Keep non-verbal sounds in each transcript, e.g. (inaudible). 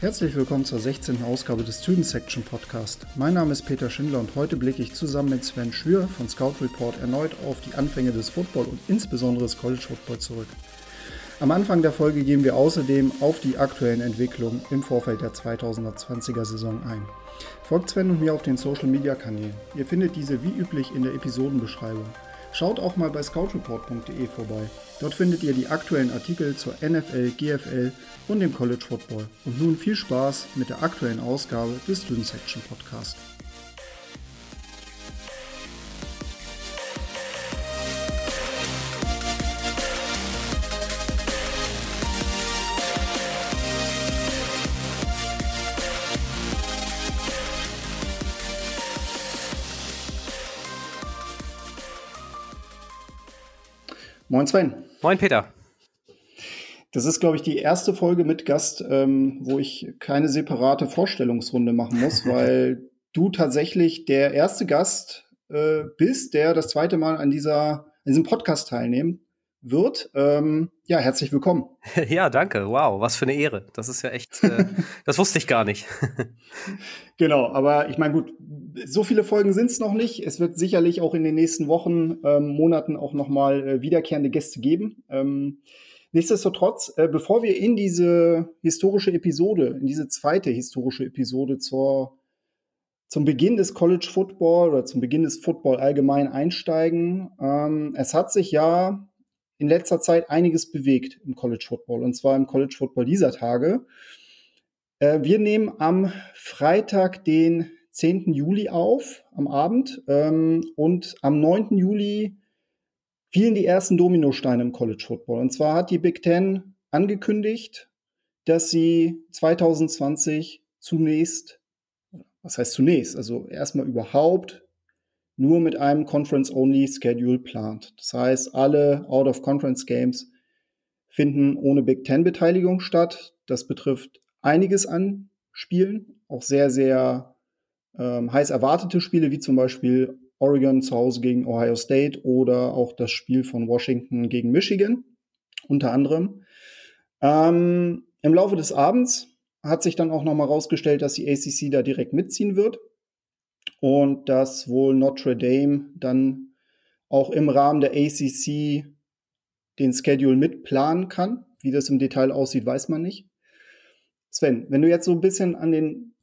Herzlich willkommen zur 16. Ausgabe des Student Section Podcast. Mein Name ist Peter Schindler und heute blicke ich zusammen mit Sven Schür von Scout Report erneut auf die Anfänge des Football und insbesondere des College Football zurück. Am Anfang der Folge gehen wir außerdem auf die aktuellen Entwicklungen im Vorfeld der 2020er Saison ein. Folgt Sven und mir auf den Social Media Kanälen. Ihr findet diese wie üblich in der Episodenbeschreibung. Schaut auch mal bei scoutreport.de vorbei. Dort findet ihr die aktuellen Artikel zur NFL, GFL und dem College Football. Und nun viel Spaß mit der aktuellen Ausgabe des Student Section Podcast. Moin Sven. Moin Peter. Das ist, glaube ich, die erste Folge mit Gast, ähm, wo ich keine separate Vorstellungsrunde machen muss, (laughs) weil du tatsächlich der erste Gast äh, bist, der das zweite Mal an dieser, an diesem Podcast teilnehmen wird. Ähm, ja, herzlich willkommen. (laughs) Ja, danke. Wow, was für eine Ehre. Das ist ja echt, äh, (laughs) das wusste ich gar nicht. (laughs) genau, aber ich meine, gut, so viele Folgen sind es noch nicht. Es wird sicherlich auch in den nächsten Wochen, ähm, Monaten auch nochmal äh, wiederkehrende Gäste geben. Ähm, nichtsdestotrotz, äh, bevor wir in diese historische Episode, in diese zweite historische Episode zur zum Beginn des College Football oder zum Beginn des Football allgemein einsteigen. Ähm, es hat sich ja in letzter Zeit einiges bewegt im College Football und zwar im College Football dieser Tage. Äh, wir nehmen am Freitag, den 10. Juli auf, am Abend ähm, und am 9. Juli fielen die ersten Dominosteine im College Football. Und zwar hat die Big Ten angekündigt, dass sie 2020 zunächst, was heißt zunächst, also erstmal überhaupt nur mit einem Conference-Only-Schedule plant. Das heißt, alle Out-of-Conference-Games finden ohne Big Ten-Beteiligung statt. Das betrifft einiges an Spielen, auch sehr, sehr ähm, heiß erwartete Spiele, wie zum Beispiel Oregon zu Hause gegen Ohio State oder auch das Spiel von Washington gegen Michigan, unter anderem. Ähm, Im Laufe des Abends hat sich dann auch nochmal rausgestellt, dass die ACC da direkt mitziehen wird und dass wohl Notre Dame dann auch im Rahmen der ACC den Schedule mitplanen kann. Wie das im Detail aussieht, weiß man nicht. Sven, wenn du jetzt so ein bisschen an den,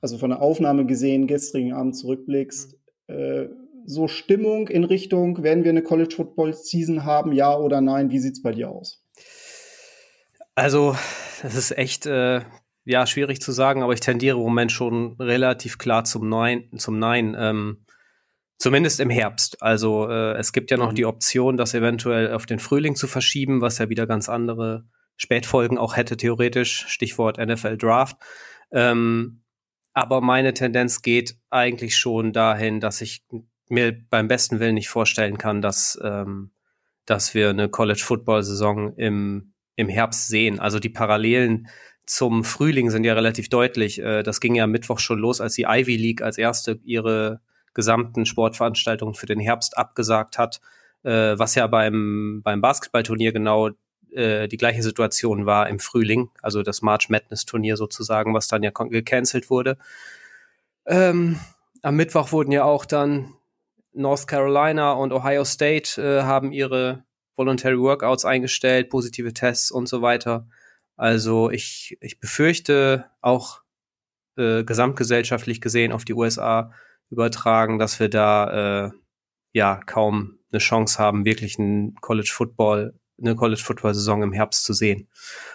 also von der Aufnahme gesehen, gestrigen Abend zurückblickst, mhm. äh, so Stimmung in Richtung, werden wir eine College Football Season haben, ja oder nein? Wie sieht's bei dir aus? Also, das ist echt äh, ja, schwierig zu sagen, aber ich tendiere im Moment schon relativ klar zum Nein. Zum Nein ähm, zumindest im Herbst. Also äh, es gibt ja noch mhm. die Option, das eventuell auf den Frühling zu verschieben, was ja wieder ganz andere Spätfolgen auch hätte, theoretisch. Stichwort NFL Draft. Ähm, aber meine Tendenz geht eigentlich schon dahin, dass ich mir beim besten Willen nicht vorstellen kann, dass, ähm, dass wir eine College-Football-Saison im, im Herbst sehen. Also die Parallelen zum Frühling sind ja relativ deutlich. Äh, das ging ja Mittwoch schon los, als die Ivy League als erste ihre gesamten Sportveranstaltungen für den Herbst abgesagt hat, äh, was ja beim, beim Basketballturnier genau äh, die gleiche Situation war im Frühling, also das March Madness Turnier sozusagen, was dann ja gecancelt wurde. Ähm, am Mittwoch wurden ja auch dann North Carolina und Ohio State äh, haben ihre Voluntary Workouts eingestellt, positive Tests und so weiter. Also ich, ich befürchte auch äh, gesamtgesellschaftlich gesehen auf die USA übertragen, dass wir da äh, ja kaum eine Chance haben, wirklich einen College Football, eine College Football Saison im Herbst zu sehen.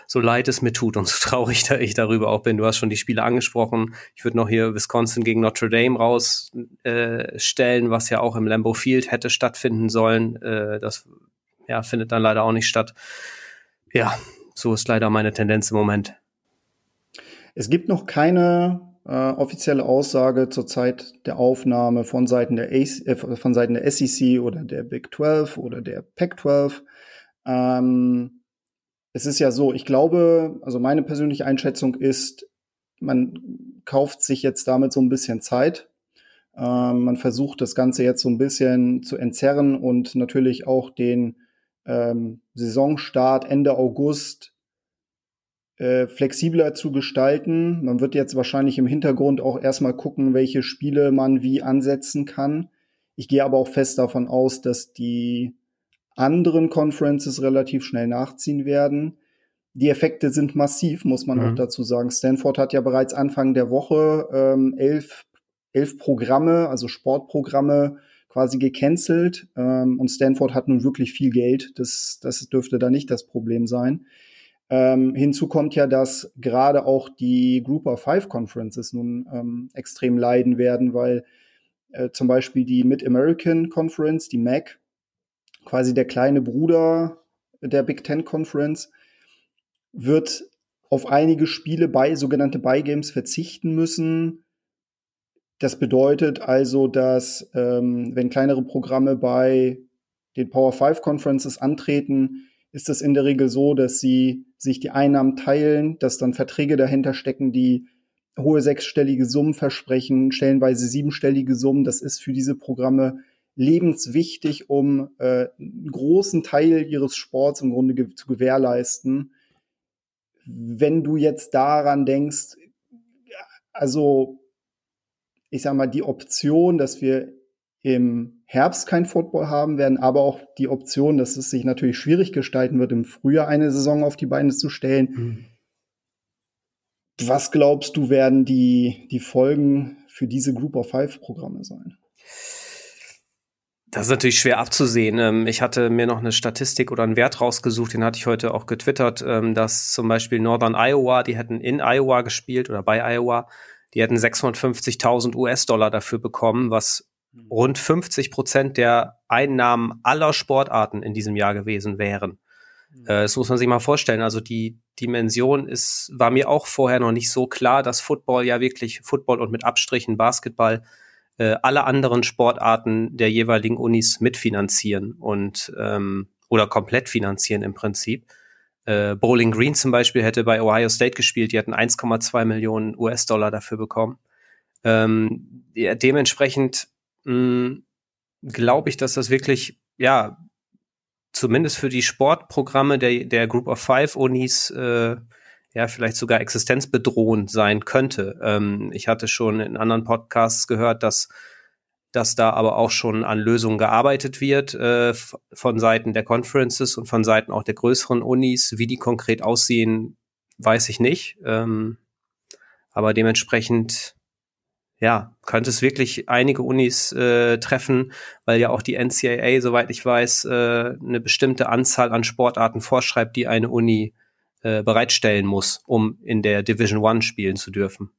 So leid es mir tut und so (laughs) traurig da ich darüber auch bin. Du hast schon die Spiele angesprochen. Ich würde noch hier Wisconsin gegen Notre Dame rausstellen, äh, was ja auch im Lambeau Field hätte stattfinden sollen. Äh, das ja, findet dann leider auch nicht statt. Ja, so ist leider meine Tendenz im Moment. Es gibt noch keine äh, offizielle Aussage zur Zeit der Aufnahme von Seiten der, AC, äh, von Seiten der SEC oder der Big 12 oder der Pac 12. Ähm, es ist ja so, ich glaube, also meine persönliche Einschätzung ist, man kauft sich jetzt damit so ein bisschen Zeit. Ähm, man versucht das Ganze jetzt so ein bisschen zu entzerren und natürlich auch den ähm, Saisonstart Ende August äh, flexibler zu gestalten. Man wird jetzt wahrscheinlich im Hintergrund auch erstmal gucken, welche Spiele man wie ansetzen kann. Ich gehe aber auch fest davon aus, dass die anderen Conferences relativ schnell nachziehen werden. Die Effekte sind massiv, muss man mhm. auch dazu sagen. Stanford hat ja bereits Anfang der Woche ähm, elf, elf Programme, also Sportprogramme, quasi gecancelt. Ähm, und Stanford hat nun wirklich viel Geld. Das, das dürfte da nicht das Problem sein. Ähm, hinzu kommt ja, dass gerade auch die Group of Five Conferences nun ähm, extrem leiden werden, weil äh, zum Beispiel die Mid-American Conference, die MAC, quasi der kleine Bruder der Big Ten Conference, wird auf einige Spiele bei sogenannte Buy Games verzichten müssen. Das bedeutet also, dass ähm, wenn kleinere Programme bei den Power 5 Conferences antreten, ist es in der Regel so, dass sie sich die Einnahmen teilen, dass dann Verträge dahinter stecken, die hohe sechsstellige Summen versprechen, stellenweise siebenstellige Summen. Das ist für diese Programme lebenswichtig, um äh, einen großen Teil ihres Sports im Grunde ge zu gewährleisten. Wenn du jetzt daran denkst, also ich sag mal, die Option, dass wir im Herbst kein Football haben werden, aber auch die Option, dass es sich natürlich schwierig gestalten wird, im Frühjahr eine Saison auf die Beine zu stellen. Mhm. Was glaubst du, werden die, die Folgen für diese Group of Five Programme sein? Das ist natürlich schwer abzusehen. Ähm, ich hatte mir noch eine Statistik oder einen Wert rausgesucht, den hatte ich heute auch getwittert, ähm, dass zum Beispiel Northern Iowa, die hätten in Iowa gespielt oder bei Iowa, die hätten 650.000 US-Dollar dafür bekommen, was Mhm. rund 50 Prozent der Einnahmen aller Sportarten in diesem Jahr gewesen wären. Mhm. Äh, das muss man sich mal vorstellen. Also die Dimension ist, war mir auch vorher noch nicht so klar, dass Football ja wirklich Football und mit Abstrichen Basketball äh, alle anderen Sportarten der jeweiligen Unis mitfinanzieren und ähm, oder komplett finanzieren im Prinzip. Äh, Bowling Green zum Beispiel hätte bei Ohio State gespielt, die hatten 1,2 Millionen US-Dollar dafür bekommen. Ähm, ja, dementsprechend hm, glaube ich, dass das wirklich, ja, zumindest für die Sportprogramme der, der Group of Five Unis, äh, ja, vielleicht sogar existenzbedrohend sein könnte. Ähm, ich hatte schon in anderen Podcasts gehört, dass dass da aber auch schon an Lösungen gearbeitet wird äh, von Seiten der Conferences und von Seiten auch der größeren Unis. Wie die konkret aussehen, weiß ich nicht. Ähm, aber dementsprechend ja, könnte es wirklich einige Unis äh, treffen, weil ja auch die NCAA, soweit ich weiß, äh, eine bestimmte Anzahl an Sportarten vorschreibt, die eine Uni äh, bereitstellen muss, um in der Division One spielen zu dürfen.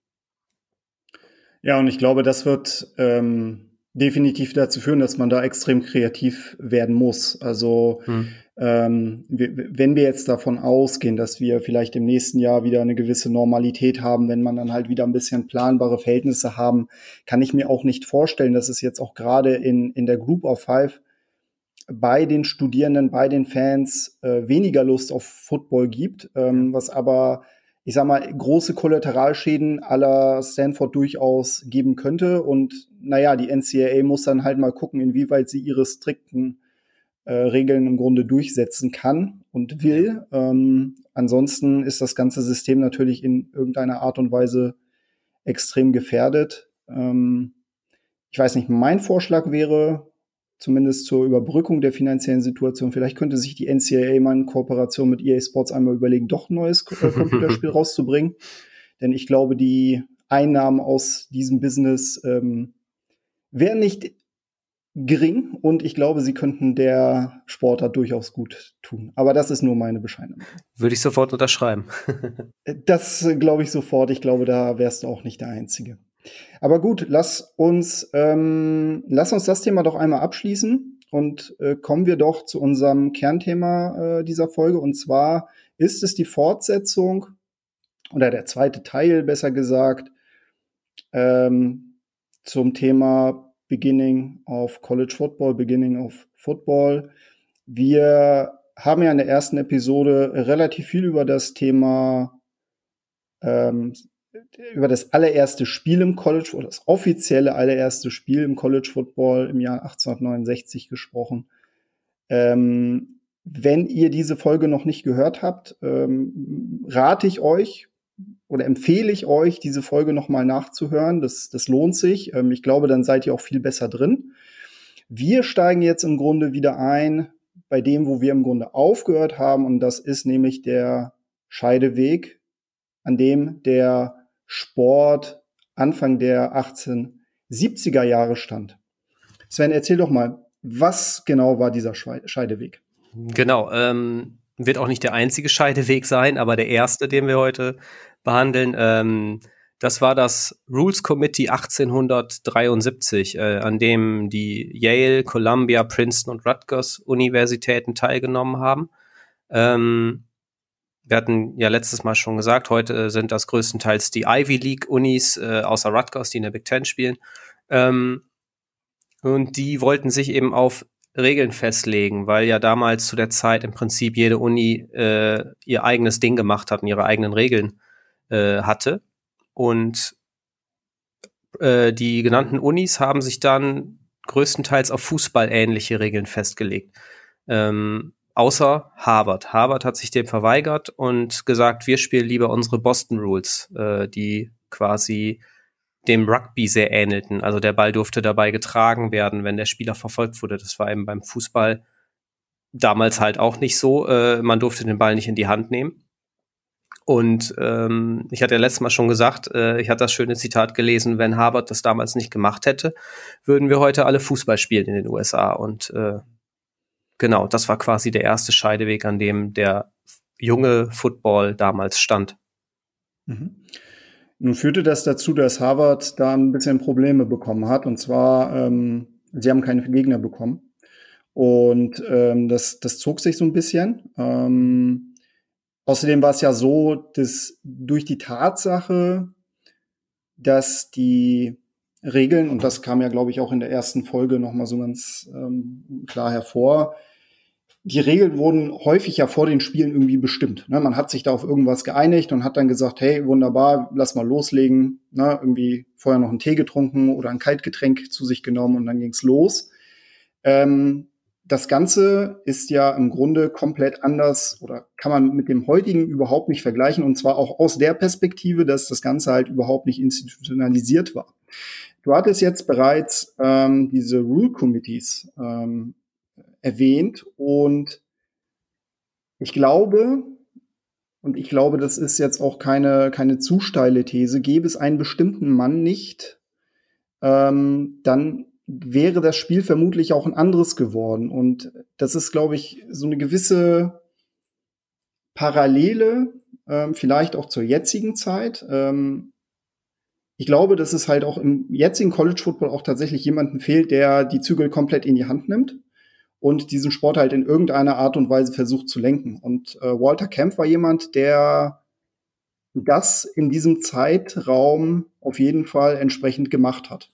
Ja, und ich glaube, das wird ähm, definitiv dazu führen, dass man da extrem kreativ werden muss. Also hm. ähm, wenn wir jetzt davon ausgehen, dass wir vielleicht im nächsten Jahr wieder eine gewisse Normalität haben, wenn man dann halt wieder ein bisschen planbare Verhältnisse haben, kann ich mir auch nicht vorstellen, dass es jetzt auch gerade in, in der Group of Five bei den Studierenden, bei den Fans äh, weniger Lust auf Football gibt, ähm, was aber ich sag mal, große Kollateralschäden aller Stanford durchaus geben könnte. Und naja, die NCAA muss dann halt mal gucken, inwieweit sie ihre strikten äh, Regeln im Grunde durchsetzen kann und will. Ähm, ansonsten ist das ganze System natürlich in irgendeiner Art und Weise extrem gefährdet. Ähm, ich weiß nicht, mein Vorschlag wäre, zumindest zur Überbrückung der finanziellen Situation. Vielleicht könnte sich die NCAA mal in Kooperation mit EA Sports einmal überlegen, doch ein neues äh, (laughs) Computerspiel rauszubringen. Denn ich glaube, die Einnahmen aus diesem Business ähm, wären nicht gering und ich glaube, sie könnten der Sportart durchaus gut tun. Aber das ist nur meine Bescheinigung. Würde ich sofort unterschreiben. (laughs) das äh, glaube ich sofort. Ich glaube, da wärst du auch nicht der Einzige. Aber gut, lass uns, ähm, lass uns das Thema doch einmal abschließen und äh, kommen wir doch zu unserem Kernthema äh, dieser Folge. Und zwar ist es die Fortsetzung oder der zweite Teil, besser gesagt, ähm, zum Thema Beginning of College Football, Beginning of Football. Wir haben ja in der ersten Episode relativ viel über das Thema ähm, über das allererste Spiel im College oder das offizielle allererste Spiel im College Football im Jahr 1869 gesprochen. Ähm, wenn ihr diese Folge noch nicht gehört habt, ähm, rate ich euch oder empfehle ich euch, diese Folge noch mal nachzuhören. Das, das lohnt sich. Ähm, ich glaube, dann seid ihr auch viel besser drin. Wir steigen jetzt im Grunde wieder ein bei dem, wo wir im Grunde aufgehört haben. Und das ist nämlich der Scheideweg, an dem der Sport Anfang der 1870er Jahre stand. Sven, erzähl doch mal, was genau war dieser Scheideweg? Genau, ähm, wird auch nicht der einzige Scheideweg sein, aber der erste, den wir heute behandeln. Ähm, das war das Rules Committee 1873, äh, an dem die Yale, Columbia, Princeton und Rutgers Universitäten teilgenommen haben. Ähm, wir hatten ja letztes Mal schon gesagt, heute sind das größtenteils die Ivy League Unis, äh, außer Rutgers, die in der Big Ten spielen. Ähm, und die wollten sich eben auf Regeln festlegen, weil ja damals zu der Zeit im Prinzip jede Uni äh, ihr eigenes Ding gemacht hat und ihre eigenen Regeln äh, hatte. Und äh, die genannten Unis haben sich dann größtenteils auf fußballähnliche Regeln festgelegt. Ähm, außer Harvard. Harvard hat sich dem verweigert und gesagt, wir spielen lieber unsere Boston Rules, äh, die quasi dem Rugby sehr ähnelten. Also der Ball durfte dabei getragen werden, wenn der Spieler verfolgt wurde. Das war eben beim Fußball damals halt auch nicht so. Äh, man durfte den Ball nicht in die Hand nehmen. Und ähm, ich hatte ja letztes Mal schon gesagt, äh, ich hatte das schöne Zitat gelesen, wenn Harvard das damals nicht gemacht hätte, würden wir heute alle Fußball spielen in den USA. Und äh, genau, das war quasi der erste Scheideweg, an dem der junge Football damals stand. Mhm. Nun führte das dazu, dass Harvard da ein bisschen Probleme bekommen hat. Und zwar, ähm, sie haben keine Gegner bekommen. Und ähm, das, das zog sich so ein bisschen. Ähm, Außerdem war es ja so, dass durch die Tatsache, dass die Regeln, und das kam ja, glaube ich, auch in der ersten Folge nochmal so ganz ähm, klar hervor, die Regeln wurden häufig ja vor den Spielen irgendwie bestimmt. Ne? Man hat sich da auf irgendwas geeinigt und hat dann gesagt, hey, wunderbar, lass mal loslegen. Ne? Irgendwie vorher noch einen Tee getrunken oder ein Kaltgetränk zu sich genommen und dann ging's los. Ähm, das Ganze ist ja im Grunde komplett anders oder kann man mit dem heutigen überhaupt nicht vergleichen und zwar auch aus der Perspektive, dass das Ganze halt überhaupt nicht institutionalisiert war. Du hattest jetzt bereits ähm, diese Rule Committees ähm, erwähnt und ich glaube, und ich glaube, das ist jetzt auch keine, keine zu steile These, gäbe es einen bestimmten Mann nicht, ähm, dann wäre das Spiel vermutlich auch ein anderes geworden. Und das ist, glaube ich, so eine gewisse Parallele, ähm, vielleicht auch zur jetzigen Zeit. Ähm, ich glaube, dass es halt auch im jetzigen College Football auch tatsächlich jemanden fehlt, der die Zügel komplett in die Hand nimmt und diesen Sport halt in irgendeiner Art und Weise versucht zu lenken. Und äh, Walter Kemp war jemand, der das in diesem Zeitraum auf jeden Fall entsprechend gemacht hat.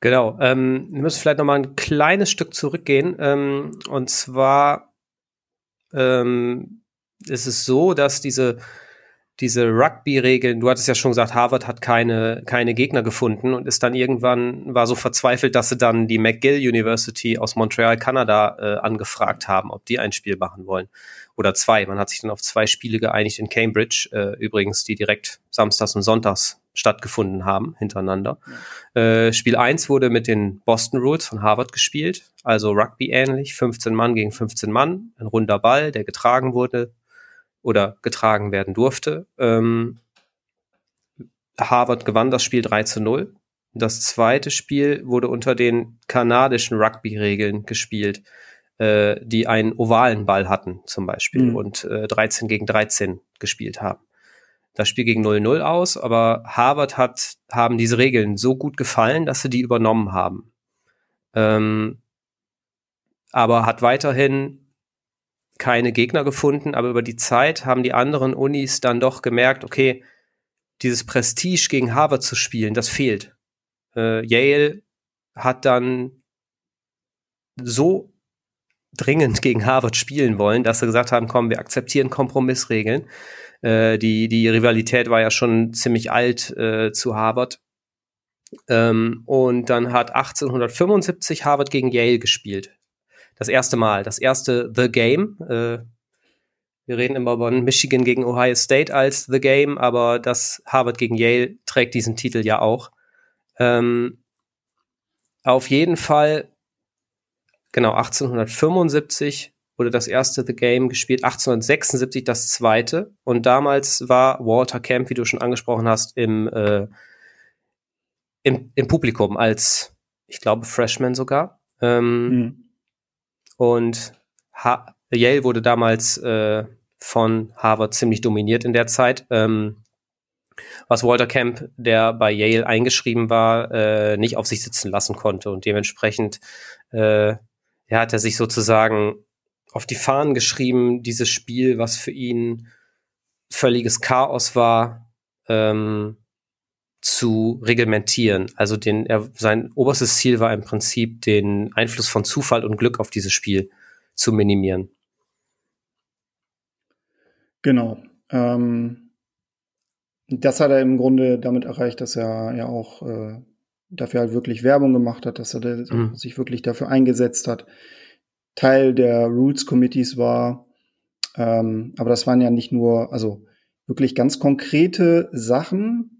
Genau. Ähm, wir müssen vielleicht noch mal ein kleines Stück zurückgehen. Ähm, und zwar ähm, ist es so, dass diese diese Rugby-Regeln, du hattest ja schon gesagt, Harvard hat keine, keine Gegner gefunden und ist dann irgendwann, war so verzweifelt, dass sie dann die McGill University aus Montreal, Kanada, äh, angefragt haben, ob die ein Spiel machen wollen. Oder zwei. Man hat sich dann auf zwei Spiele geeinigt in Cambridge, äh, übrigens, die direkt samstags und sonntags stattgefunden haben, hintereinander. Ja. Äh, Spiel 1 wurde mit den Boston Rules von Harvard gespielt, also Rugby ähnlich, 15 Mann gegen 15 Mann, ein runder Ball, der getragen wurde oder getragen werden durfte. Ähm, Harvard gewann das Spiel 3 zu 0. Das zweite Spiel wurde unter den kanadischen Rugby-Regeln gespielt, äh, die einen ovalen Ball hatten, zum Beispiel, mhm. und äh, 13 gegen 13 gespielt haben das Spiel gegen 0-0 aus, aber Harvard hat, haben diese Regeln so gut gefallen, dass sie die übernommen haben. Ähm, aber hat weiterhin keine Gegner gefunden, aber über die Zeit haben die anderen Unis dann doch gemerkt, okay, dieses Prestige gegen Harvard zu spielen, das fehlt. Äh, Yale hat dann so dringend (laughs) gegen Harvard spielen wollen, dass sie gesagt haben, komm, wir akzeptieren Kompromissregeln. Äh, die, die Rivalität war ja schon ziemlich alt äh, zu Harvard. Ähm, und dann hat 1875 Harvard gegen Yale gespielt. Das erste Mal, das erste The Game. Äh, wir reden immer von Michigan gegen Ohio State als The Game, aber das Harvard gegen Yale trägt diesen Titel ja auch. Ähm, auf jeden Fall, genau, 1875 wurde das erste The Game gespielt, 1876 das zweite. Und damals war Walter Camp, wie du schon angesprochen hast, im, äh, im, im Publikum als, ich glaube, Freshman sogar. Ähm, mhm. Und ha Yale wurde damals äh, von Harvard ziemlich dominiert in der Zeit. Ähm, was Walter Camp, der bei Yale eingeschrieben war, äh, nicht auf sich sitzen lassen konnte. Und dementsprechend äh, ja, hat er sich sozusagen auf die Fahnen geschrieben, dieses Spiel, was für ihn völliges Chaos war, ähm, zu reglementieren. Also den, er, sein oberstes Ziel war im Prinzip, den Einfluss von Zufall und Glück auf dieses Spiel zu minimieren. Genau. Ähm, das hat er im Grunde damit erreicht, dass er ja auch äh, dafür halt wirklich Werbung gemacht hat, dass er mhm. sich wirklich dafür eingesetzt hat. Teil der Rules Committees war, ähm, aber das waren ja nicht nur, also wirklich ganz konkrete Sachen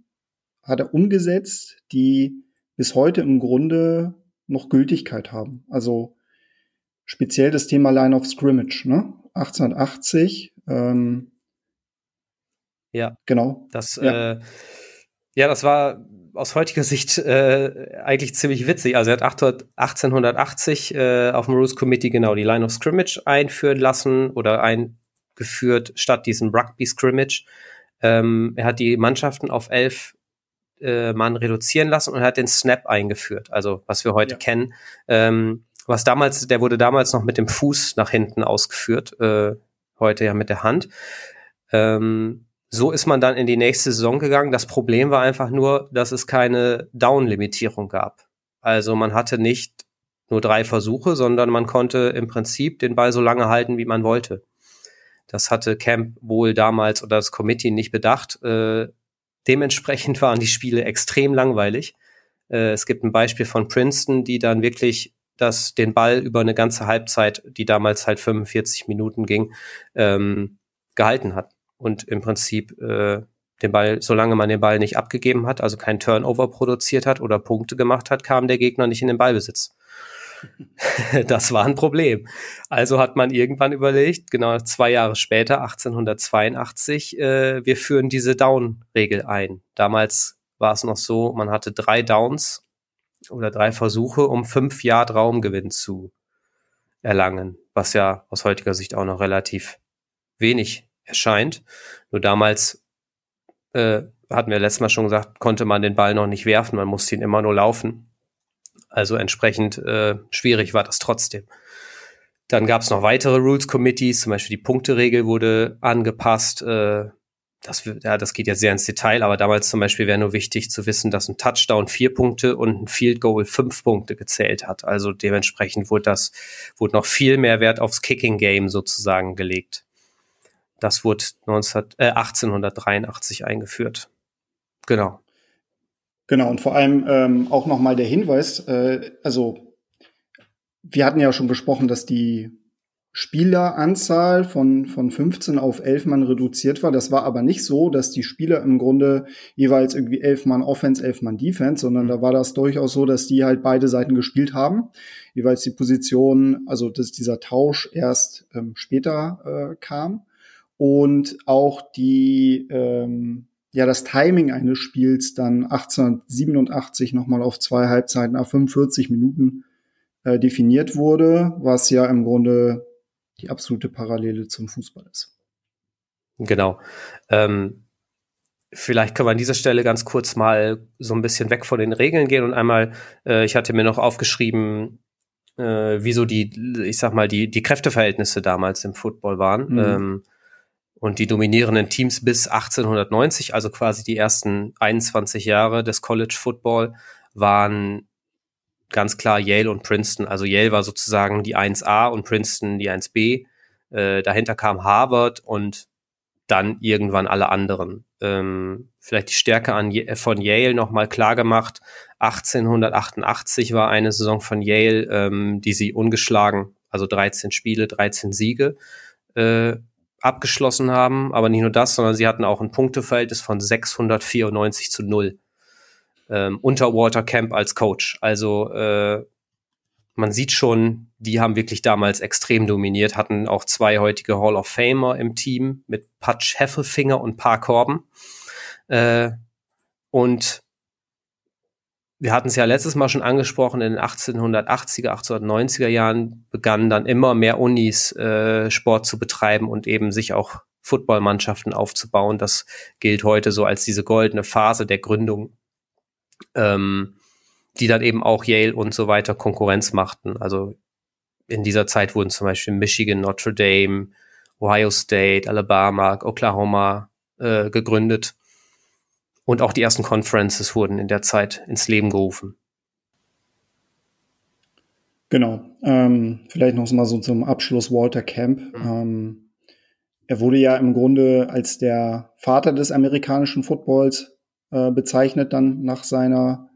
hat er umgesetzt, die bis heute im Grunde noch Gültigkeit haben. Also speziell das Thema Line of Scrimmage, ne? 1880. Ähm, ja, genau. Das, ja. Äh, ja, das war aus heutiger Sicht äh, eigentlich ziemlich witzig. Also er hat 1880 äh, auf dem Rules Committee genau die Line of Scrimmage einführen lassen oder eingeführt statt diesem Rugby Scrimmage. Ähm, er hat die Mannschaften auf elf äh, Mann reduzieren lassen und hat den Snap eingeführt, also was wir heute ja. kennen. Ähm, was damals, der wurde damals noch mit dem Fuß nach hinten ausgeführt, äh, heute ja mit der Hand. Ähm, so ist man dann in die nächste Saison gegangen. Das Problem war einfach nur, dass es keine Down-Limitierung gab. Also man hatte nicht nur drei Versuche, sondern man konnte im Prinzip den Ball so lange halten, wie man wollte. Das hatte Camp wohl damals oder das Committee nicht bedacht. Äh, dementsprechend waren die Spiele extrem langweilig. Äh, es gibt ein Beispiel von Princeton, die dann wirklich das, den Ball über eine ganze Halbzeit, die damals halt 45 Minuten ging, ähm, gehalten hat und im Prinzip äh, den Ball, solange man den Ball nicht abgegeben hat, also kein Turnover produziert hat oder Punkte gemacht hat, kam der Gegner nicht in den Ballbesitz. (laughs) das war ein Problem. Also hat man irgendwann überlegt, genau zwei Jahre später, 1882, äh, wir führen diese Down-Regel ein. Damals war es noch so, man hatte drei Downs oder drei Versuche, um fünf Yard Raumgewinn zu erlangen, was ja aus heutiger Sicht auch noch relativ wenig erscheint. Nur damals äh, hatten wir letztes Mal schon gesagt, konnte man den Ball noch nicht werfen, man musste ihn immer nur laufen. Also entsprechend äh, schwierig war das trotzdem. Dann gab es noch weitere Rules Committees, zum Beispiel die Punkteregel wurde angepasst. Äh, das, ja, das geht jetzt sehr ins Detail, aber damals zum Beispiel wäre nur wichtig zu wissen, dass ein Touchdown vier Punkte und ein Field Goal fünf Punkte gezählt hat. Also dementsprechend wurde das, wurde noch viel mehr Wert aufs Kicking Game sozusagen gelegt. Das wurde 19, äh, 1883 eingeführt. Genau. Genau, und vor allem ähm, auch nochmal der Hinweis, äh, also wir hatten ja schon besprochen, dass die Spieleranzahl von, von 15 auf 11 Mann reduziert war. Das war aber nicht so, dass die Spieler im Grunde jeweils irgendwie 11 Mann Offense, 11 Mann Defense, sondern mhm. da war das durchaus so, dass die halt beide Seiten gespielt haben. Jeweils die Position, also dass dieser Tausch erst ähm, später äh, kam und auch die ähm, ja das Timing eines Spiels dann 1887 nochmal auf zwei Halbzeiten auf 45 Minuten äh, definiert wurde, was ja im Grunde die absolute Parallele zum Fußball ist. Genau. Ähm, vielleicht können wir an dieser Stelle ganz kurz mal so ein bisschen weg von den Regeln gehen und einmal, äh, ich hatte mir noch aufgeschrieben, äh, wieso die, ich sag mal, die, die Kräfteverhältnisse damals im Football waren. Mhm. Ähm, und die dominierenden Teams bis 1890, also quasi die ersten 21 Jahre des College Football, waren ganz klar Yale und Princeton. Also Yale war sozusagen die 1A und Princeton die 1B. Äh, dahinter kam Harvard und dann irgendwann alle anderen. Ähm, vielleicht die Stärke an, von Yale nochmal klar gemacht. 1888 war eine Saison von Yale, ähm, die sie ungeschlagen also 13 Spiele, 13 Siege, äh, abgeschlossen haben. Aber nicht nur das, sondern sie hatten auch ein Punkteverhältnis von 694 zu 0 ähm, unter Walter Camp als Coach. Also äh, man sieht schon, die haben wirklich damals extrem dominiert, hatten auch zwei heutige Hall of Famer im Team mit Patch Heffelfinger und Park Corben. Äh, und wir hatten es ja letztes Mal schon angesprochen, in den 1880er, 1890er Jahren begannen dann immer mehr Unis äh, Sport zu betreiben und eben sich auch Footballmannschaften aufzubauen. Das gilt heute so als diese goldene Phase der Gründung, ähm, die dann eben auch Yale und so weiter Konkurrenz machten. Also in dieser Zeit wurden zum Beispiel Michigan, Notre Dame, Ohio State, Alabama, Oklahoma äh, gegründet. Und auch die ersten Conferences wurden in der Zeit ins Leben gerufen. Genau. Ähm, vielleicht noch mal so zum Abschluss Walter Camp. Mhm. Ähm, er wurde ja im Grunde als der Vater des amerikanischen Footballs äh, bezeichnet, dann nach seiner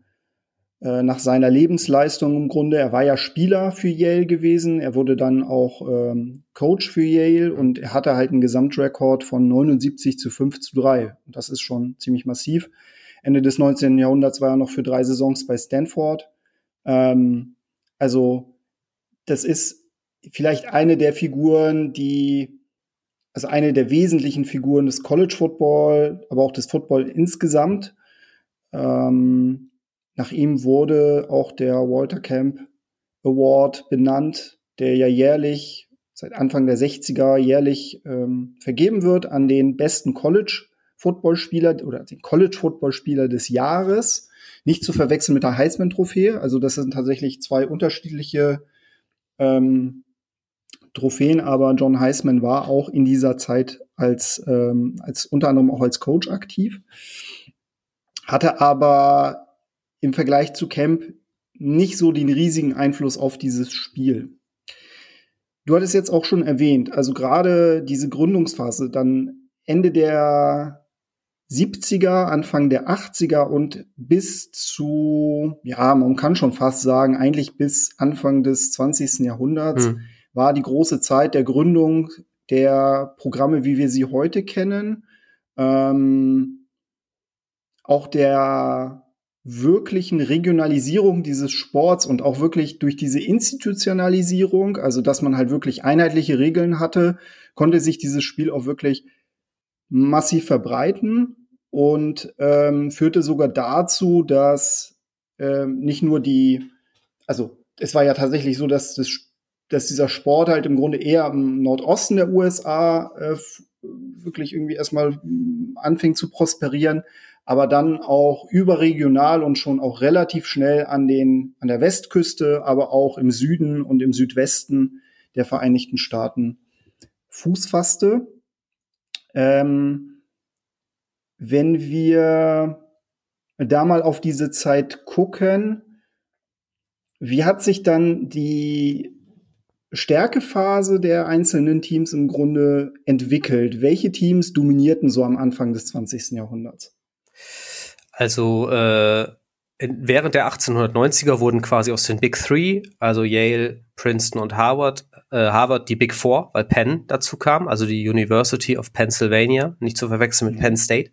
äh, nach seiner Lebensleistung im Grunde. Er war ja Spieler für Yale gewesen. Er wurde dann auch ähm, Coach für Yale und er hatte halt einen Gesamtrekord von 79 zu 5 zu 3. Und das ist schon ziemlich massiv. Ende des 19. Jahrhunderts war er noch für drei Saisons bei Stanford. Ähm, also das ist vielleicht eine der Figuren, die also eine der wesentlichen Figuren des College Football, aber auch des Football insgesamt. Ähm, nach ihm wurde auch der Walter Camp Award benannt, der ja jährlich, seit Anfang der 60er, jährlich ähm, vergeben wird an den besten College-Football-Spieler oder den College-Football-Spieler des Jahres. Nicht zu verwechseln mit der Heisman-Trophäe. Also das sind tatsächlich zwei unterschiedliche ähm, Trophäen, aber John Heisman war auch in dieser Zeit als, ähm, als unter anderem auch als Coach aktiv, hatte aber im Vergleich zu Camp nicht so den riesigen Einfluss auf dieses Spiel. Du hattest jetzt auch schon erwähnt, also gerade diese Gründungsphase, dann Ende der 70er, Anfang der 80er und bis zu, ja, man kann schon fast sagen, eigentlich bis Anfang des 20. Jahrhunderts hm. war die große Zeit der Gründung der Programme, wie wir sie heute kennen. Ähm, auch der wirklichen Regionalisierung dieses Sports und auch wirklich durch diese Institutionalisierung, also dass man halt wirklich einheitliche Regeln hatte, konnte sich dieses Spiel auch wirklich massiv verbreiten und ähm, führte sogar dazu, dass ähm, nicht nur die, also es war ja tatsächlich so, dass, das, dass dieser Sport halt im Grunde eher im Nordosten der USA äh, wirklich irgendwie erstmal anfing zu prosperieren, aber dann auch überregional und schon auch relativ schnell an den, an der Westküste, aber auch im Süden und im Südwesten der Vereinigten Staaten Fuß fasste. Ähm, wenn wir da mal auf diese Zeit gucken, wie hat sich dann die Stärkephase der einzelnen Teams im Grunde entwickelt? Welche Teams dominierten so am Anfang des 20. Jahrhunderts? Also äh, während der 1890er wurden quasi aus den Big Three, also Yale, Princeton und Harvard, äh, Harvard die Big Four, weil Penn dazu kam, also die University of Pennsylvania, nicht zu verwechseln mit mhm. Penn State.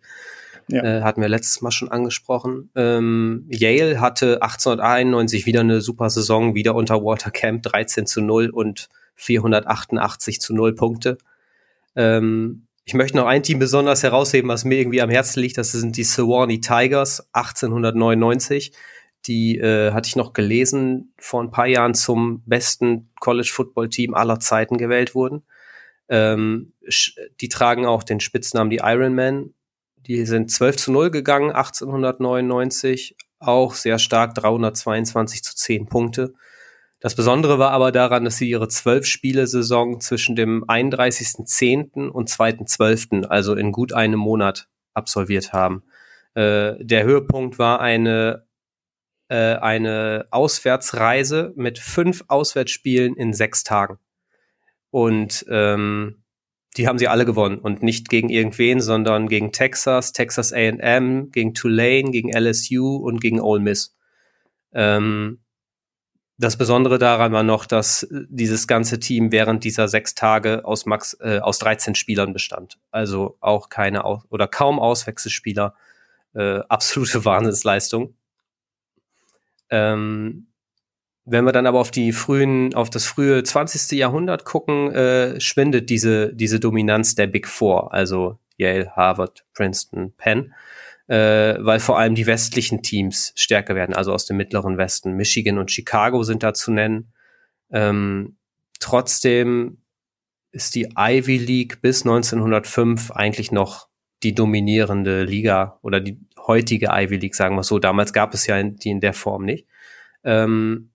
Ja. Äh, hatten wir letztes Mal schon angesprochen. Ähm, Yale hatte 1891 wieder eine super Saison, wieder unter Walter Camp 13 zu 0 und 488 zu 0 Punkte. Ähm, ich möchte noch ein Team besonders herausheben, was mir irgendwie am Herzen liegt. Das sind die Sewanee Tigers 1899. Die äh, hatte ich noch gelesen, vor ein paar Jahren zum besten College-Football-Team aller Zeiten gewählt wurden. Ähm, die tragen auch den Spitznamen die Ironman. Die sind 12 zu 0 gegangen 1899. Auch sehr stark, 322 zu 10 Punkte. Das Besondere war aber daran, dass sie ihre zwölf-Spiele-Saison zwischen dem 31.10. und 2.12., also in gut einem Monat, absolviert haben. Äh, der Höhepunkt war eine, äh, eine Auswärtsreise mit fünf Auswärtsspielen in sechs Tagen. Und ähm, die haben sie alle gewonnen und nicht gegen irgendwen, sondern gegen Texas, Texas A&M, gegen Tulane, gegen LSU und gegen Ole Miss. Ähm, das Besondere daran war noch, dass dieses ganze Team während dieser sechs Tage aus Max äh, aus 13 Spielern bestand. Also auch keine aus oder kaum Auswechselspieler. Äh, absolute (laughs) Wahnsinnsleistung. Ähm, wenn wir dann aber auf die frühen, auf das frühe 20. Jahrhundert gucken, äh, schwindet diese, diese Dominanz der Big Four, also Yale, Harvard, Princeton, Penn äh, weil vor allem die westlichen Teams stärker werden, also aus dem mittleren Westen. Michigan und Chicago sind da zu nennen. Ähm, trotzdem ist die Ivy League bis 1905 eigentlich noch die dominierende Liga oder die heutige Ivy League, sagen wir so. Damals gab es ja die in der Form nicht. Ähm,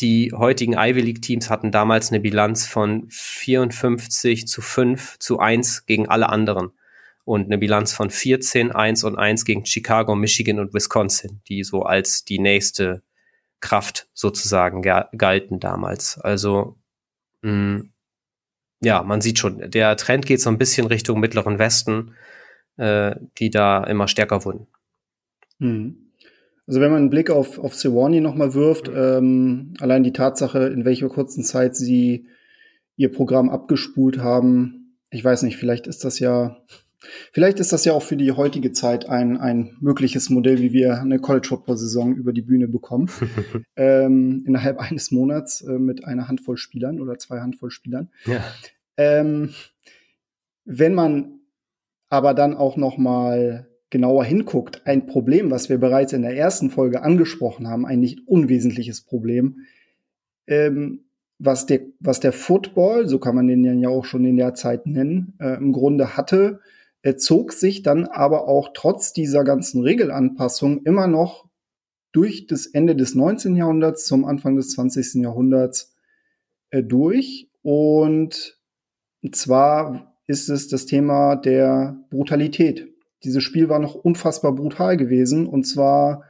die heutigen Ivy League Teams hatten damals eine Bilanz von 54 zu 5 zu 1 gegen alle anderen und eine Bilanz von 14, 1 und 1 gegen Chicago, Michigan und Wisconsin, die so als die nächste Kraft sozusagen galten damals. Also mh, mm, ja, man sieht schon, der Trend geht so ein bisschen Richtung mittleren Westen, äh, die da immer stärker wurden. Hm. Also wenn man einen Blick auf, auf Sewanee nochmal wirft, ähm, allein die Tatsache, in welcher kurzen Zeit sie ihr Programm abgespult haben, ich weiß nicht, vielleicht ist das ja Vielleicht ist das ja auch für die heutige Zeit ein, ein mögliches Modell, wie wir eine College Football Saison über die Bühne bekommen. (laughs) ähm, innerhalb eines Monats äh, mit einer Handvoll Spielern oder zwei Handvoll Spielern. Ja. Ähm, wenn man aber dann auch noch mal genauer hinguckt, ein Problem, was wir bereits in der ersten Folge angesprochen haben, ein nicht unwesentliches Problem, ähm, was der, was der Football, so kann man den ja auch schon in der Zeit nennen, äh, im Grunde hatte, zog sich dann aber auch trotz dieser ganzen Regelanpassung immer noch durch das Ende des 19. Jahrhunderts zum Anfang des 20. Jahrhunderts äh, durch. Und zwar ist es das Thema der Brutalität. Dieses Spiel war noch unfassbar brutal gewesen. Und zwar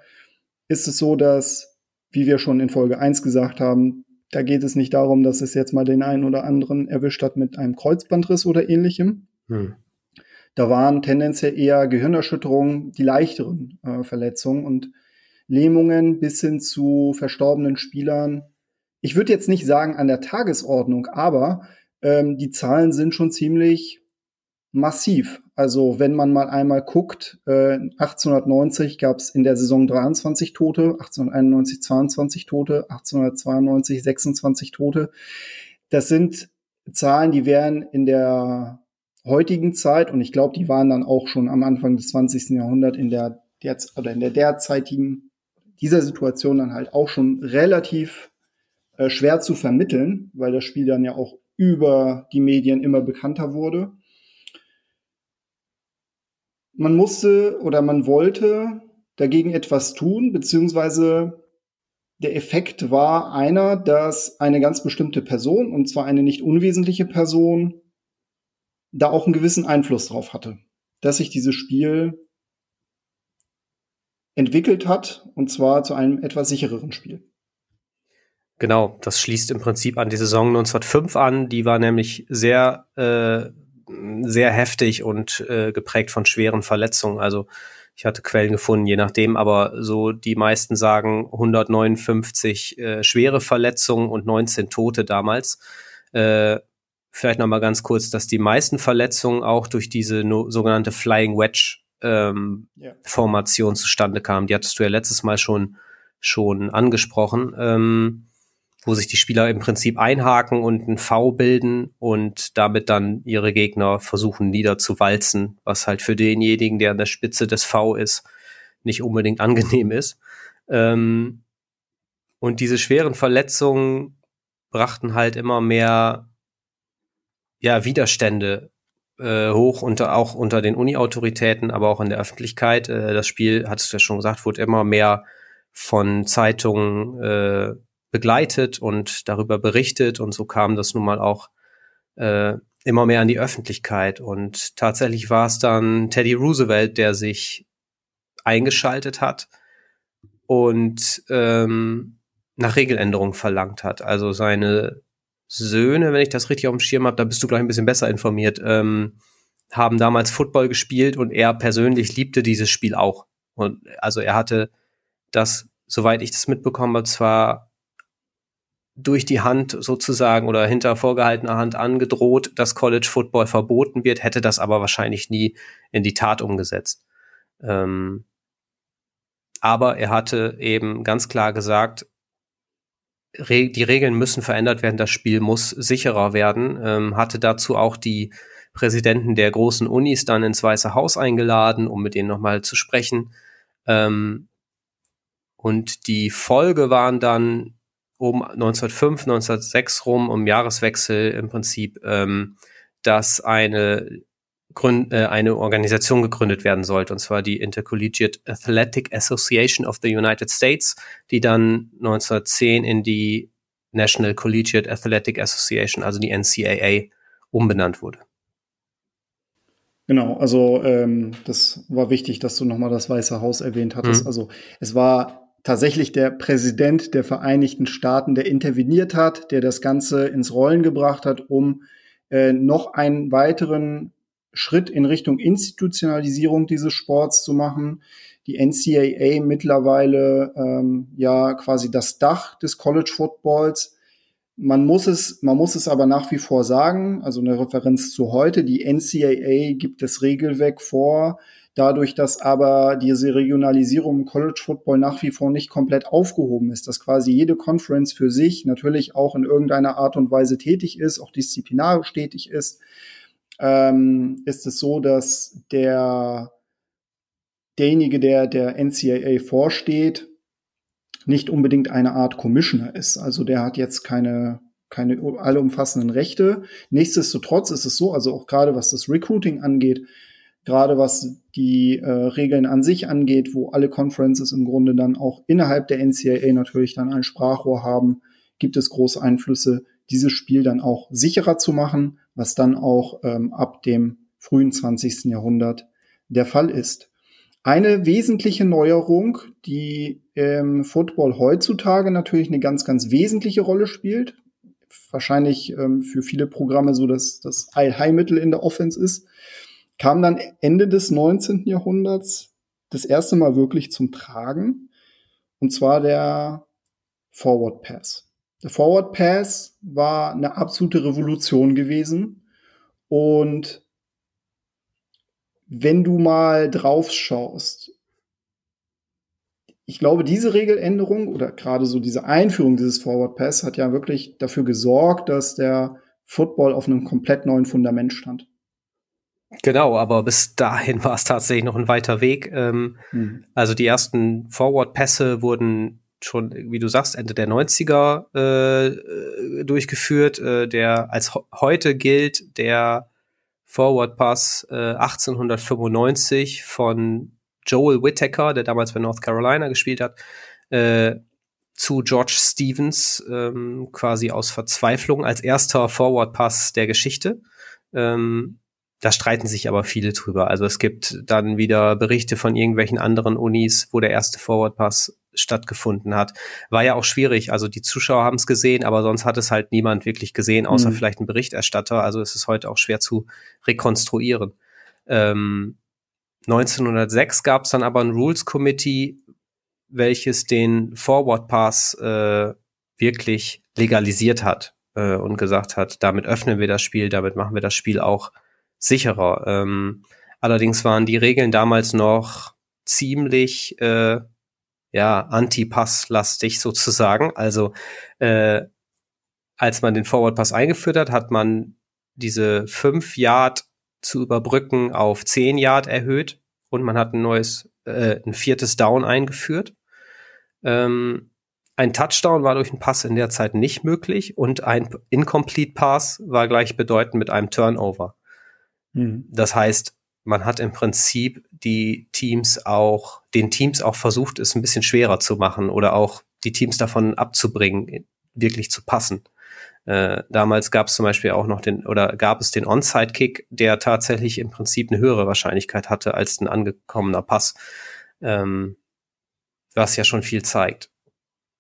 ist es so, dass, wie wir schon in Folge 1 gesagt haben, da geht es nicht darum, dass es jetzt mal den einen oder anderen erwischt hat mit einem Kreuzbandriss oder ähnlichem, hm. Da waren tendenziell eher Gehirnerschütterungen die leichteren äh, Verletzungen und Lähmungen bis hin zu verstorbenen Spielern. Ich würde jetzt nicht sagen an der Tagesordnung, aber ähm, die Zahlen sind schon ziemlich massiv. Also wenn man mal einmal guckt, äh, 1890 gab es in der Saison 23 Tote, 1891 22 Tote, 1892 26 Tote. Das sind Zahlen, die wären in der heutigen Zeit, und ich glaube, die waren dann auch schon am Anfang des 20. Jahrhunderts in der, der oder in der derzeitigen dieser Situation dann halt auch schon relativ äh, schwer zu vermitteln, weil das Spiel dann ja auch über die Medien immer bekannter wurde. Man musste oder man wollte dagegen etwas tun, beziehungsweise der Effekt war einer, dass eine ganz bestimmte Person, und zwar eine nicht unwesentliche Person, da auch einen gewissen Einfluss drauf hatte, dass sich dieses Spiel entwickelt hat und zwar zu einem etwas sichereren Spiel. Genau, das schließt im Prinzip an die Saison 1905 an. Die war nämlich sehr, äh, sehr heftig und äh, geprägt von schweren Verletzungen. Also ich hatte Quellen gefunden, je nachdem, aber so die meisten sagen 159 äh, schwere Verletzungen und 19 Tote damals. Äh, vielleicht noch mal ganz kurz, dass die meisten Verletzungen auch durch diese no sogenannte Flying Wedge ähm, ja. Formation zustande kamen. Die hattest du ja letztes Mal schon schon angesprochen, ähm, wo sich die Spieler im Prinzip einhaken und ein V bilden und damit dann ihre Gegner versuchen niederzuwalzen, was halt für denjenigen, der an der Spitze des V ist, nicht unbedingt angenehm ist. Ähm, und diese schweren Verletzungen brachten halt immer mehr ja, Widerstände äh, hoch, unter, auch unter den Uni-Autoritäten, aber auch in der Öffentlichkeit. Äh, das Spiel, hattest du ja schon gesagt, wurde immer mehr von Zeitungen äh, begleitet und darüber berichtet und so kam das nun mal auch äh, immer mehr an die Öffentlichkeit. Und tatsächlich war es dann Teddy Roosevelt, der sich eingeschaltet hat und ähm, nach Regeländerungen verlangt hat. Also seine Söhne, wenn ich das richtig auf dem Schirm habe, da bist du gleich ein bisschen besser informiert, ähm, haben damals Football gespielt und er persönlich liebte dieses Spiel auch. Und also er hatte das, soweit ich das mitbekommen habe, zwar durch die Hand sozusagen oder hinter vorgehaltener Hand angedroht, dass College Football verboten wird, hätte das aber wahrscheinlich nie in die Tat umgesetzt. Ähm, aber er hatte eben ganz klar gesagt, Re die Regeln müssen verändert werden, das Spiel muss sicherer werden, ähm, hatte dazu auch die Präsidenten der großen Unis dann ins Weiße Haus eingeladen, um mit denen nochmal zu sprechen. Ähm, und die Folge waren dann um 1905, 1906 rum, um Jahreswechsel im Prinzip, ähm, dass eine, Gründ äh, eine Organisation gegründet werden sollte, und zwar die Intercollegiate Athletic Association of the United States, die dann 1910 in die National Collegiate Athletic Association, also die NCAA, umbenannt wurde. Genau, also ähm, das war wichtig, dass du nochmal das Weiße Haus erwähnt hattest. Mhm. Also es war tatsächlich der Präsident der Vereinigten Staaten, der interveniert hat, der das Ganze ins Rollen gebracht hat, um äh, noch einen weiteren Schritt in Richtung Institutionalisierung dieses Sports zu machen. Die NCAA mittlerweile ähm, ja quasi das Dach des College Footballs man muss es, man muss es aber nach wie vor sagen, also eine Referenz zu heute, die NCAA gibt das Regelwerk vor, dadurch, dass aber diese Regionalisierung im College Football nach wie vor nicht komplett aufgehoben ist, dass quasi jede Conference für sich natürlich auch in irgendeiner Art und Weise tätig ist, auch disziplinarisch tätig ist, ähm, ist es so, dass der derjenige, der der NCAA vorsteht, nicht unbedingt eine Art Commissioner ist. Also der hat jetzt keine, keine allumfassenden Rechte. Nichtsdestotrotz ist es so, also auch gerade was das Recruiting angeht, gerade was die äh, Regeln an sich angeht, wo alle Conferences im Grunde dann auch innerhalb der NCAA natürlich dann ein Sprachrohr haben, gibt es große Einflüsse, dieses Spiel dann auch sicherer zu machen, was dann auch ähm, ab dem frühen 20. Jahrhundert der Fall ist. Eine wesentliche Neuerung, die im Football heutzutage natürlich eine ganz, ganz wesentliche Rolle spielt, wahrscheinlich ähm, für viele Programme so dass das Heilmittel in der Offense ist, kam dann Ende des 19. Jahrhunderts das erste Mal wirklich zum Tragen. Und zwar der Forward Pass. Der Forward Pass war eine absolute Revolution gewesen. Und wenn du mal drauf schaust, ich glaube, diese Regeländerung oder gerade so diese Einführung dieses Forward Pass hat ja wirklich dafür gesorgt, dass der Football auf einem komplett neuen Fundament stand. Genau, aber bis dahin war es tatsächlich noch ein weiter Weg. Ähm, hm. Also die ersten Forward-Pässe wurden schon, wie du sagst, Ende der 90er äh, durchgeführt. Äh, der als heute gilt der Forward Pass äh, 1895 von Joel Whittaker, der damals bei North Carolina gespielt hat, äh, zu George Stevens ähm, quasi aus Verzweiflung als erster Forward Pass der Geschichte. Ähm, da streiten sich aber viele drüber. Also es gibt dann wieder Berichte von irgendwelchen anderen Unis, wo der erste Forward Pass stattgefunden hat. War ja auch schwierig. Also die Zuschauer haben es gesehen, aber sonst hat es halt niemand wirklich gesehen, außer mhm. vielleicht ein Berichterstatter. Also es ist heute auch schwer zu rekonstruieren. Ähm, 1906 gab es dann aber ein Rules Committee, welches den Forward Pass äh, wirklich legalisiert hat äh, und gesagt hat, damit öffnen wir das Spiel, damit machen wir das Spiel auch sicherer. Ähm, allerdings waren die Regeln damals noch ziemlich äh, ja, Anti-Pass-lastig sozusagen. Also äh, als man den Forward Pass eingeführt hat, hat man diese fünf Yard zu überbrücken auf zehn Yard erhöht und man hat ein neues, äh, ein viertes Down eingeführt. Ähm, ein Touchdown war durch einen Pass in der Zeit nicht möglich und ein Incomplete Pass war gleichbedeutend mit einem Turnover. Mhm. Das heißt, man hat im Prinzip die Teams auch, den Teams auch versucht, es ein bisschen schwerer zu machen oder auch die Teams davon abzubringen, wirklich zu passen. Äh, damals gab es zum Beispiel auch noch den, oder gab es den Onside-Kick, der tatsächlich im Prinzip eine höhere Wahrscheinlichkeit hatte als ein angekommener Pass. Ähm, was ja schon viel zeigt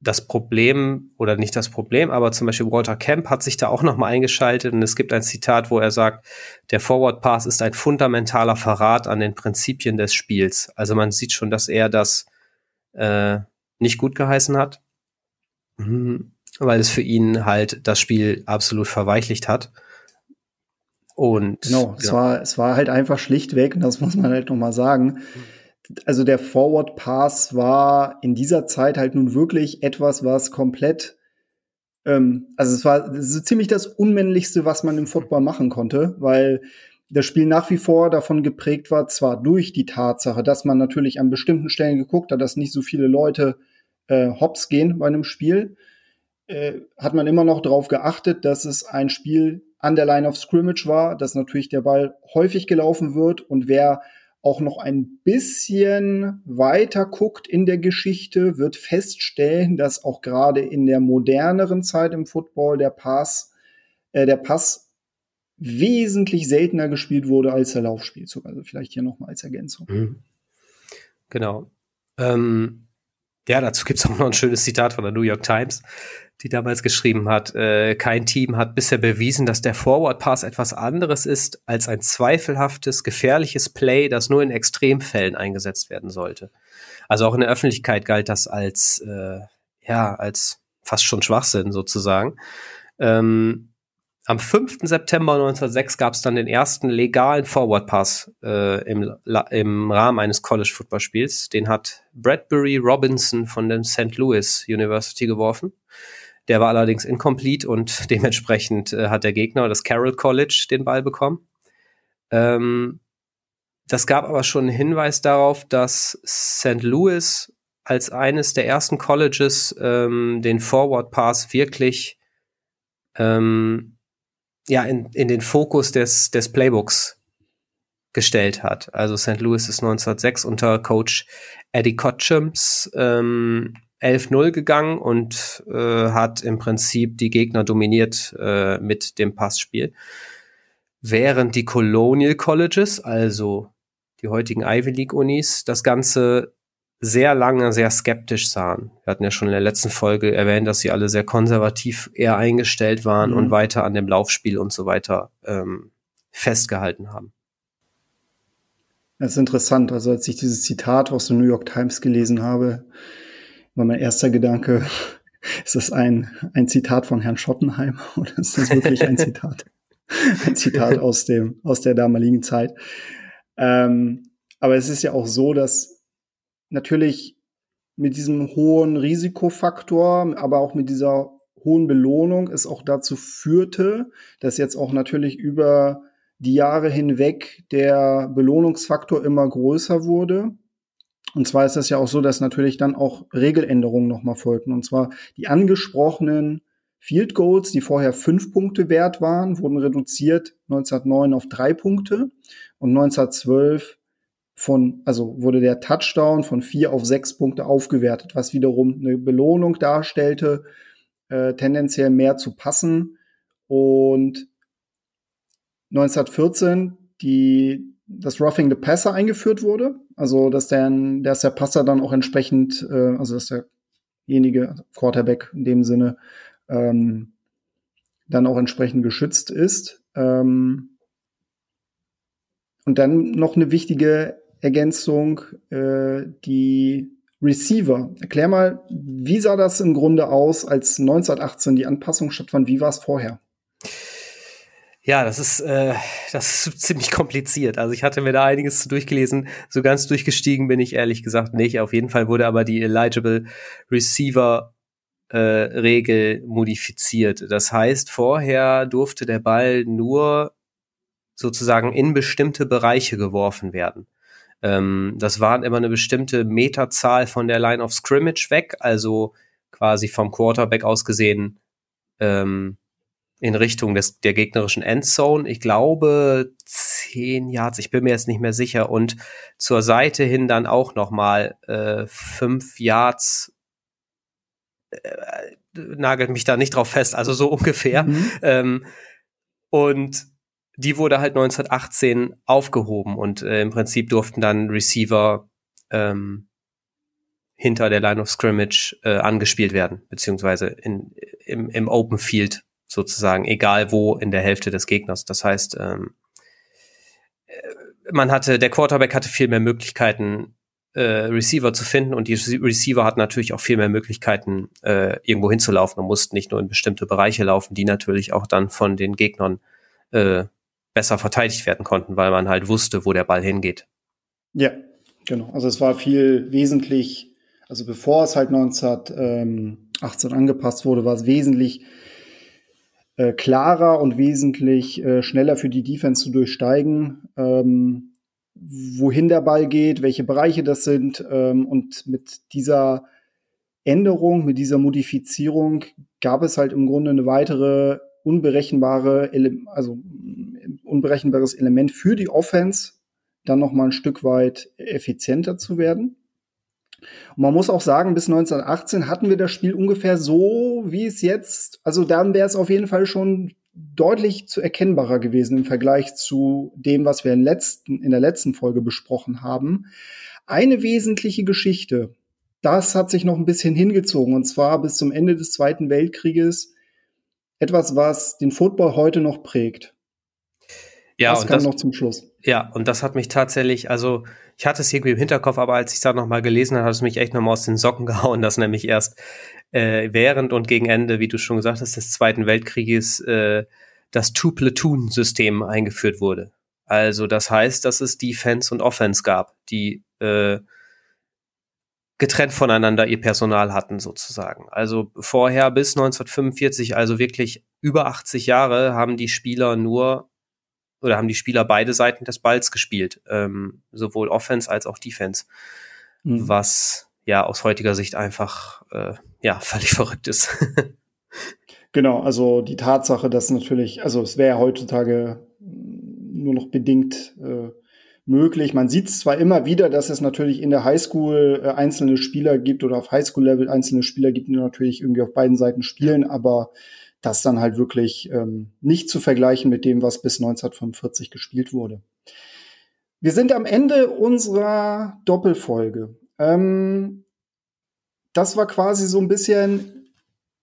das Problem oder nicht das Problem, aber zum Beispiel Walter Camp hat sich da auch nochmal eingeschaltet und es gibt ein Zitat, wo er sagt, der Forward Pass ist ein fundamentaler Verrat an den Prinzipien des Spiels. Also man sieht schon, dass er das äh, nicht gut geheißen hat. Mhm. weil es für ihn halt das Spiel absolut verweichlicht hat. Und genau, ja. es war es war halt einfach schlichtweg, und das muss man halt noch mal sagen. Also der Forward Pass war in dieser Zeit halt nun wirklich etwas, was komplett ähm, also es war so ziemlich das unmännlichste, was man im Football machen konnte, weil das Spiel nach wie vor davon geprägt war, zwar durch die Tatsache, dass man natürlich an bestimmten Stellen geguckt hat, dass nicht so viele Leute äh, hops gehen bei einem Spiel, äh, hat man immer noch darauf geachtet, dass es ein Spiel an der Line of Scrimmage war, dass natürlich der Ball häufig gelaufen wird und wer auch noch ein bisschen weiter guckt in der Geschichte, wird feststellen, dass auch gerade in der moderneren Zeit im Football der Pass, äh, der Pass wesentlich seltener gespielt wurde als der Laufspielzug. Also vielleicht hier nochmal als Ergänzung. Mhm. Genau. Ähm, ja, dazu gibt es auch noch ein schönes Zitat von der New York Times die damals geschrieben hat, äh, kein Team hat bisher bewiesen, dass der Forward Pass etwas anderes ist als ein zweifelhaftes, gefährliches Play, das nur in Extremfällen eingesetzt werden sollte. Also auch in der Öffentlichkeit galt das als, äh, ja, als fast schon Schwachsinn sozusagen. Ähm, am 5. September 1906 gab es dann den ersten legalen Forward Pass äh, im, im Rahmen eines College Football Spiels. Den hat Bradbury Robinson von der St. Louis University geworfen. Der war allerdings incomplete und (laughs) dementsprechend äh, hat der Gegner, das Carroll College, den Ball bekommen. Ähm, das gab aber schon einen Hinweis darauf, dass St. Louis als eines der ersten Colleges ähm, den Forward Pass wirklich ähm, ja, in, in den Fokus des, des Playbooks gestellt hat. Also St. Louis ist 1906 unter Coach Eddie Cotchums ähm, 11-0 gegangen und äh, hat im Prinzip die Gegner dominiert äh, mit dem Passspiel. Während die Colonial Colleges, also die heutigen Ivy League Unis, das Ganze sehr lange sehr skeptisch sahen. Wir hatten ja schon in der letzten Folge erwähnt, dass sie alle sehr konservativ eher eingestellt waren mhm. und weiter an dem Laufspiel und so weiter ähm, festgehalten haben. Das ist interessant. Also als ich dieses Zitat aus der New York Times gelesen habe, war mein erster Gedanke, (laughs) ist das ein, ein Zitat von Herrn Schottenheim (laughs) oder ist das wirklich ein Zitat? (laughs) ein Zitat aus dem, aus der damaligen Zeit. Ähm, aber es ist ja auch so, dass natürlich mit diesem hohen Risikofaktor, aber auch mit dieser hohen Belohnung es auch dazu führte, dass jetzt auch natürlich über die Jahre hinweg der Belohnungsfaktor immer größer wurde. Und zwar ist es ja auch so, dass natürlich dann auch Regeländerungen nochmal folgten. Und zwar die angesprochenen Field Goals, die vorher fünf Punkte wert waren, wurden reduziert 1909 auf drei Punkte und 1912 von, also wurde der Touchdown von vier auf sechs Punkte aufgewertet, was wiederum eine Belohnung darstellte, äh, tendenziell mehr zu passen. Und 1914 die das Roughing the Passer eingeführt wurde. Also, dass der, dass der Passer dann auch entsprechend, äh, also dass derjenige, also Quarterback in dem Sinne, ähm, dann auch entsprechend geschützt ist. Ähm, und dann noch eine wichtige Ergänzung, äh, die Receiver. Erklär mal, wie sah das im Grunde aus, als 1918 die Anpassung stattfand? Wie war es vorher? Ja, das ist, äh, das ist (laughs) ziemlich kompliziert. Also ich hatte mir da einiges durchgelesen. So ganz durchgestiegen bin ich ehrlich gesagt nicht. Auf jeden Fall wurde aber die Eligible Receiver äh, Regel modifiziert. Das heißt, vorher durfte der Ball nur sozusagen in bestimmte Bereiche geworfen werden. Ähm, das war immer eine bestimmte Meterzahl von der Line of Scrimmage weg, also quasi vom Quarterback aus gesehen ähm, in Richtung des, der gegnerischen Endzone. Ich glaube zehn Yards, ich bin mir jetzt nicht mehr sicher. Und zur Seite hin dann auch noch mal äh, fünf Yards. Äh, nagelt mich da nicht drauf fest, also so (laughs) ungefähr. Mhm. Ähm, und die wurde halt 1918 aufgehoben und äh, im Prinzip durften dann Receiver ähm, hinter der Line of Scrimmage äh, angespielt werden, beziehungsweise in, im, im Open Field sozusagen, egal wo in der Hälfte des Gegners. Das heißt, ähm, äh, man hatte, der Quarterback hatte viel mehr Möglichkeiten, äh, Receiver zu finden und die Receiver hatten natürlich auch viel mehr Möglichkeiten, äh, irgendwo hinzulaufen und mussten nicht nur in bestimmte Bereiche laufen, die natürlich auch dann von den Gegnern äh, besser verteidigt werden konnten, weil man halt wusste, wo der Ball hingeht. Ja, genau. Also es war viel wesentlich, also bevor es halt 1918 angepasst wurde, war es wesentlich äh, klarer und wesentlich äh, schneller für die Defense zu durchsteigen. Ähm, wohin der Ball geht, welche Bereiche das sind. Ähm, und mit dieser Änderung, mit dieser Modifizierung gab es halt im Grunde eine weitere unberechenbare, Ele also unberechenbares Element für die Offense, dann noch mal ein Stück weit effizienter zu werden. Und man muss auch sagen, bis 1918 hatten wir das Spiel ungefähr so, wie es jetzt, also dann wäre es auf jeden Fall schon deutlich zu erkennbarer gewesen im Vergleich zu dem, was wir in, letzten, in der letzten Folge besprochen haben. Eine wesentliche Geschichte, das hat sich noch ein bisschen hingezogen, und zwar bis zum Ende des Zweiten Weltkrieges. Etwas, was den Football heute noch prägt. Ja, das und kam das, noch zum Schluss. Ja, und das hat mich tatsächlich, also ich hatte es irgendwie im Hinterkopf, aber als ich es dann nochmal gelesen habe, hat es mich echt nochmal aus den Socken (laughs) gehauen, dass nämlich erst äh, während und gegen Ende, wie du schon gesagt hast, des Zweiten Weltkrieges äh, das Two-Platoon-System eingeführt wurde. Also das heißt, dass es Defense und Offense gab, die äh, getrennt voneinander ihr Personal hatten sozusagen. Also vorher bis 1945, also wirklich über 80 Jahre, haben die Spieler nur oder haben die Spieler beide Seiten des Balls gespielt, ähm, sowohl Offense als auch Defense, mhm. was ja aus heutiger Sicht einfach äh, ja (laughs) völlig verrückt ist. genau, also die Tatsache, dass natürlich, also es wäre heutzutage nur noch bedingt äh, möglich. Man sieht es zwar immer wieder, dass es natürlich in der Highschool äh, einzelne Spieler gibt oder auf Highschool-Level einzelne Spieler gibt, die natürlich irgendwie auf beiden Seiten spielen, aber das dann halt wirklich ähm, nicht zu vergleichen mit dem, was bis 1945 gespielt wurde. Wir sind am Ende unserer Doppelfolge. Ähm, das war quasi so ein bisschen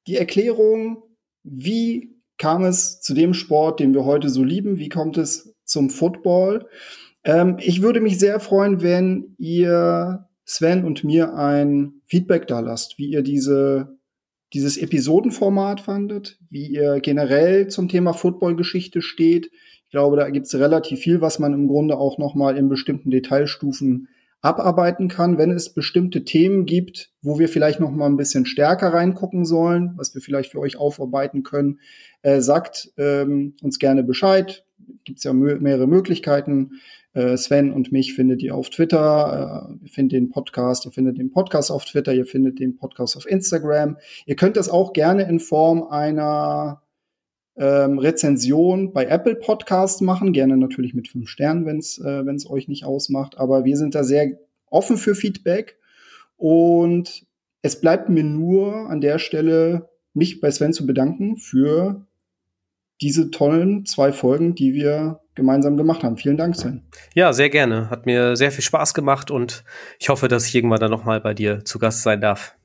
die Erklärung, wie kam es zu dem Sport, den wir heute so lieben? Wie kommt es zum Football? Ähm, ich würde mich sehr freuen, wenn ihr Sven und mir ein Feedback da lasst, wie ihr diese dieses Episodenformat fandet, wie ihr generell zum Thema Footballgeschichte steht. Ich glaube, da gibt es relativ viel, was man im Grunde auch noch mal in bestimmten Detailstufen abarbeiten kann. Wenn es bestimmte Themen gibt, wo wir vielleicht noch mal ein bisschen stärker reingucken sollen, was wir vielleicht für euch aufarbeiten können, äh, sagt ähm, uns gerne Bescheid. Gibt es ja mehrere Möglichkeiten. Äh, Sven und mich findet ihr auf Twitter. Äh, ihr findet den Podcast, ihr findet den Podcast auf Twitter, ihr findet den Podcast auf Instagram. Ihr könnt das auch gerne in Form einer ähm, Rezension bei Apple Podcasts machen. Gerne natürlich mit fünf Sternen, wenn es äh, wenn's euch nicht ausmacht. Aber wir sind da sehr offen für Feedback. Und es bleibt mir nur an der Stelle, mich bei Sven zu bedanken für diese tollen zwei Folgen, die wir gemeinsam gemacht haben. Vielen Dank, Sven. Ja, sehr gerne. Hat mir sehr viel Spaß gemacht und ich hoffe, dass ich irgendwann dann nochmal bei dir zu Gast sein darf.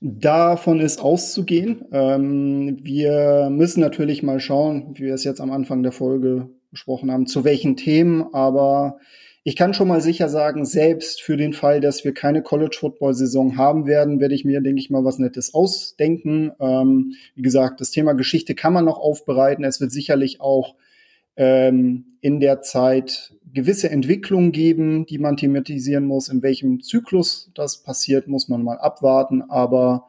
Davon ist auszugehen. Ähm, wir müssen natürlich mal schauen, wie wir es jetzt am Anfang der Folge besprochen haben, zu welchen Themen, aber ich kann schon mal sicher sagen, selbst für den Fall, dass wir keine College-Football-Saison haben werden, werde ich mir, denke ich mal, was Nettes ausdenken. Ähm, wie gesagt, das Thema Geschichte kann man noch aufbereiten. Es wird sicherlich auch ähm, in der Zeit gewisse Entwicklungen geben, die man thematisieren muss. In welchem Zyklus das passiert, muss man mal abwarten. Aber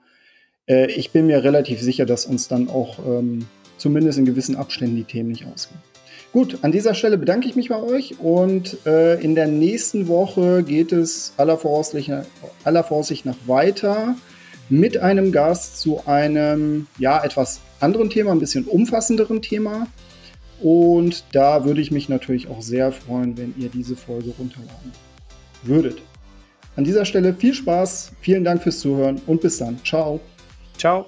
äh, ich bin mir relativ sicher, dass uns dann auch ähm, zumindest in gewissen Abständen die Themen nicht ausgehen. Gut, an dieser Stelle bedanke ich mich bei euch und äh, in der nächsten Woche geht es aller Voraussicht, aller Voraussicht nach weiter mit einem Gast zu einem ja etwas anderen Thema, ein bisschen umfassenderen Thema. Und da würde ich mich natürlich auch sehr freuen, wenn ihr diese Folge runterladen würdet. An dieser Stelle viel Spaß, vielen Dank fürs Zuhören und bis dann. Ciao. Ciao.